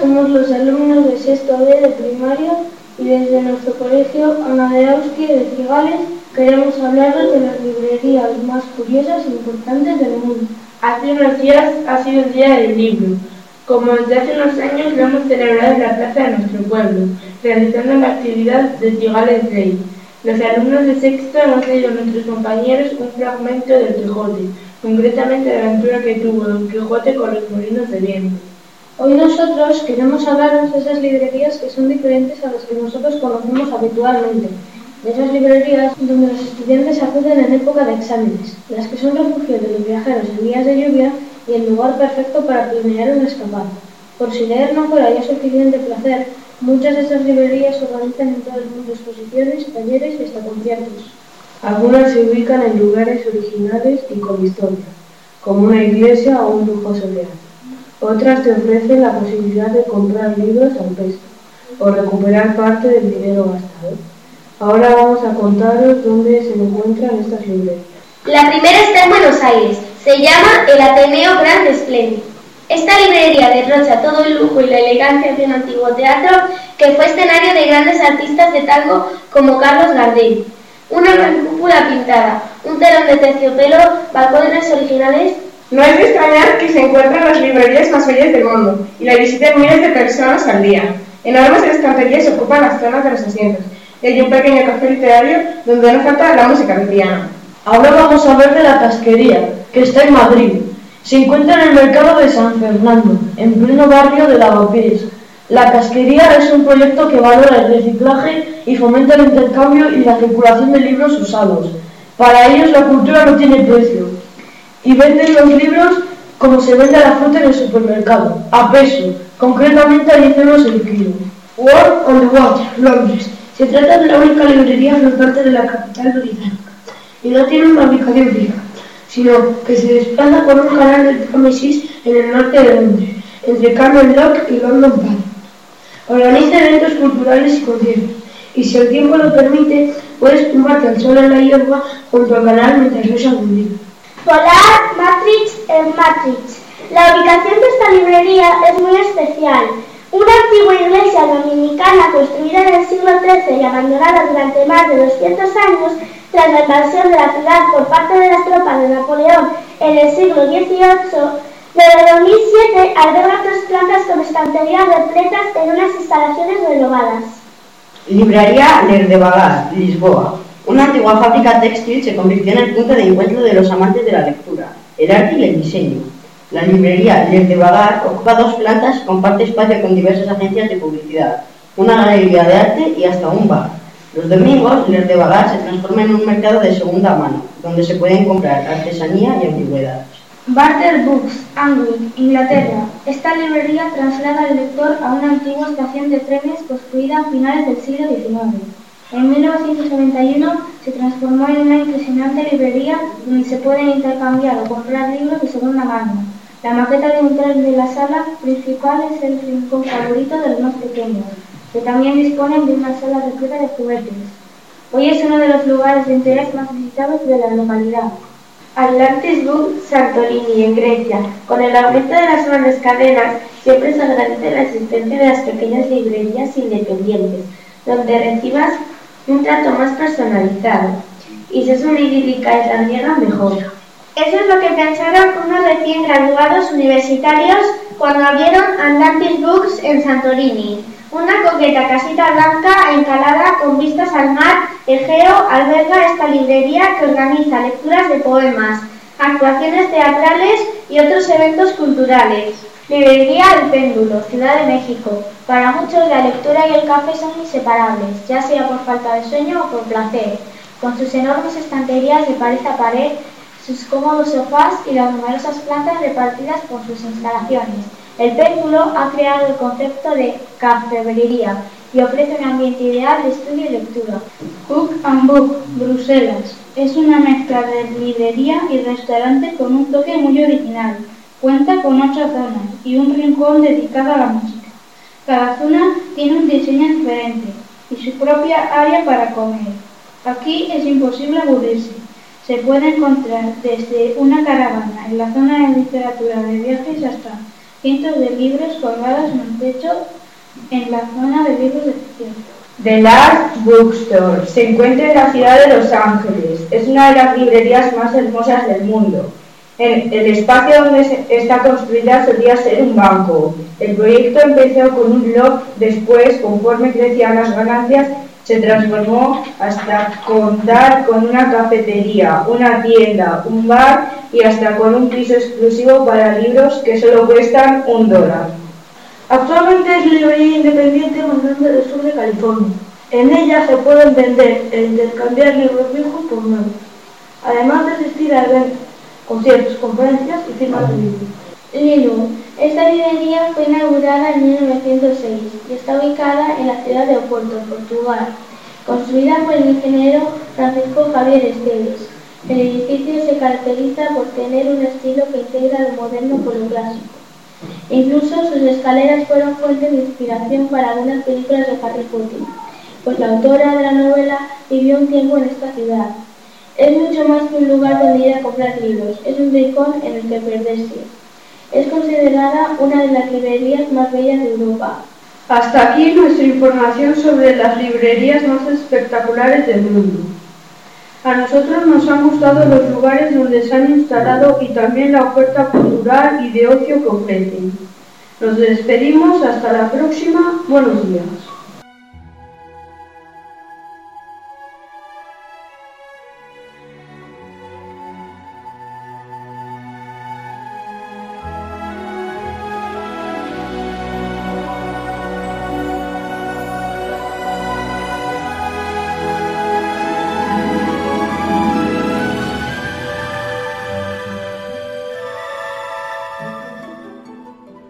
somos los alumnos de sexto B de primaria y desde nuestro colegio Ana de Auski de Cigales queremos hablaros de las librerías más curiosas e importantes del mundo. Hace unos días ha sido el Día del Libro. Como desde hace unos años lo hemos celebrado en la plaza de nuestro pueblo, realizando la actividad de Cigales Day. Los alumnos de sexto hemos leído a nuestros compañeros un fragmento del Quijote, concretamente la aventura que tuvo Don Quijote con los molinos de viento. Hoy nosotros queremos hablaros de esas librerías que son diferentes a las que nosotros conocemos habitualmente. De esas librerías donde los estudiantes acuden en época de exámenes, las que son refugio de los viajeros en días de lluvia y el lugar perfecto para planear una escapada. Por si leer no fuera ya suficiente placer, muchas de estas librerías organizan en todo el mundo exposiciones, talleres y hasta conciertos. Algunas se ubican en lugares originales y con historia, como una iglesia o un lujoso viaje. Otras te ofrecen la posibilidad de comprar libros a un peso o recuperar parte del dinero gastado. Ahora vamos a contaros dónde se encuentran estas librerías. La primera está en Buenos Aires. Se llama el Ateneo Gran Espléndido. Esta librería derrocha todo el lujo y la elegancia de un antiguo teatro que fue escenario de grandes artistas de tango como Carlos Gardel. Una gran cúpula pintada, un telón de terciopelo, balcones originales. No es de extrañar que se encuentren las librerías más bellas del mundo y la visiten miles de personas al día. Enormes estanterías ocupan las zonas de los asientos y hay un pequeño café literario donde no falta la música piano. Ahora vamos a ver de la casquería, que está en Madrid. Se encuentra en el mercado de San Fernando, en pleno barrio de Lavapiés. La casquería es un proyecto que valora el reciclaje y fomenta el intercambio y la circulación de libros usados. Para ellos la cultura no tiene precio y venden los libros como se vende la fruta en el supermercado, a peso, concretamente a 10 euros el kilo. World on the Water, Londres. Se trata de la única librería flotante de la capital británica y no tiene una ubicación fija, sino que se desplaza por un canal del Támesis en el norte de Londres, entre Camden Lock y London Palladium. Organiza eventos culturales y conciertos, y si el tiempo lo permite, puedes tumbarte al sol en la hierba junto al canal mientras ves algún libro. Polar Matrix en Matrix. La ubicación de esta librería es muy especial. Una antigua iglesia dominicana construida en el siglo XIII y abandonada durante más de 200 años tras la invasión de la ciudad por parte de las tropas de Napoleón en el siglo XVIII, desde 2007 alberga tres plantas con estanterías repletas en unas instalaciones renovadas. Librería Lerdevagar, Lisboa. Una antigua fábrica textil se convirtió en el punto de encuentro de los amantes de la lectura, el arte y el diseño. La librería Lerdevagar ocupa dos plantas y comparte espacio con diversas agencias de publicidad, una galería de arte y hasta un bar. Los domingos, Lerdevagar se transforma en un mercado de segunda mano, donde se pueden comprar artesanía y antigüedades. Barter Books, Angling, Inglaterra. Esta librería traslada al lector a una antigua estación de trenes construida a finales del siglo XIX. En 1991 se transformó en una impresionante librería donde se pueden intercambiar o comprar libros de segunda mano. La maqueta de tren de la sala principal es el rincón favorito de los más pequeños, que también disponen de una sala repleta de juguetes. Hoy es uno de los lugares de interés más visitados de la localidad. Atlantis Book Santorini, en Grecia. Con el aumento de las grandes cadenas, siempre se agradece la existencia de las pequeñas librerías independientes, donde recibas un trato más personalizado. Y si es una idílica islandiera, mejor. Eso es lo que pensaron unos recién graduados universitarios cuando abrieron Atlantis Books en Santorini. Una coqueta casita blanca encalada con vistas al mar Egeo alberga esta librería que organiza lecturas de poemas, actuaciones teatrales y otros eventos culturales. Librería El Péndulo, Ciudad de México. Para muchos la lectura y el café son inseparables, ya sea por falta de sueño o por placer. Con sus enormes estanterías de pared a pared, sus cómodos sofás y las numerosas plantas repartidas por sus instalaciones. El péndulo ha creado el concepto de cafebrería y ofrece un ambiente ideal de estudio y lectura. Cook and Book, Bruselas. Es una mezcla de librería y restaurante con un toque muy original. Cuenta con ocho zonas y un rincón dedicado a la música. Cada zona tiene un diseño diferente y su propia área para comer. Aquí es imposible aburrirse. Se puede encontrar desde una caravana en la zona de literatura de viajes hasta cientos de libros colgados en el techo en la zona de libros de ficción. The Last Bookstore se encuentra en la ciudad de Los Ángeles. Es una de las librerías más hermosas del mundo. El espacio donde está construida solía ser un banco. El proyecto empezó con un blog, después, conforme crecían las ganancias, se transformó hasta contar con una cafetería, una tienda, un bar y hasta con un piso exclusivo para libros que solo cuestan un dólar. Actualmente es librería independiente grande del sur de California. En ella se pueden vender e intercambiar libros viejos por nuevos, además de asistir a eventos, conciertos, conferencias y firmas de libros. Lilu. Esta librería fue inaugurada en 1906 y está ubicada en la ciudad de Oporto, Portugal. Construida por el ingeniero Francisco Javier Esteves. El edificio se caracteriza por tener un estilo que integra lo moderno con lo clásico. Incluso sus escaleras fueron fuente de inspiración para algunas películas de Harry Potter, pues la autora de la novela vivió un tiempo en esta ciudad. Es mucho más que un lugar donde ir a comprar libros, es un rincón en el que perderse. Es considerada una de las librerías más bellas de Europa. Hasta aquí nuestra información sobre las librerías más espectaculares del mundo. A nosotros nos han gustado los lugares donde se han instalado y también la oferta cultural y de ocio que ofrecen. Nos despedimos hasta la próxima. Buenos días.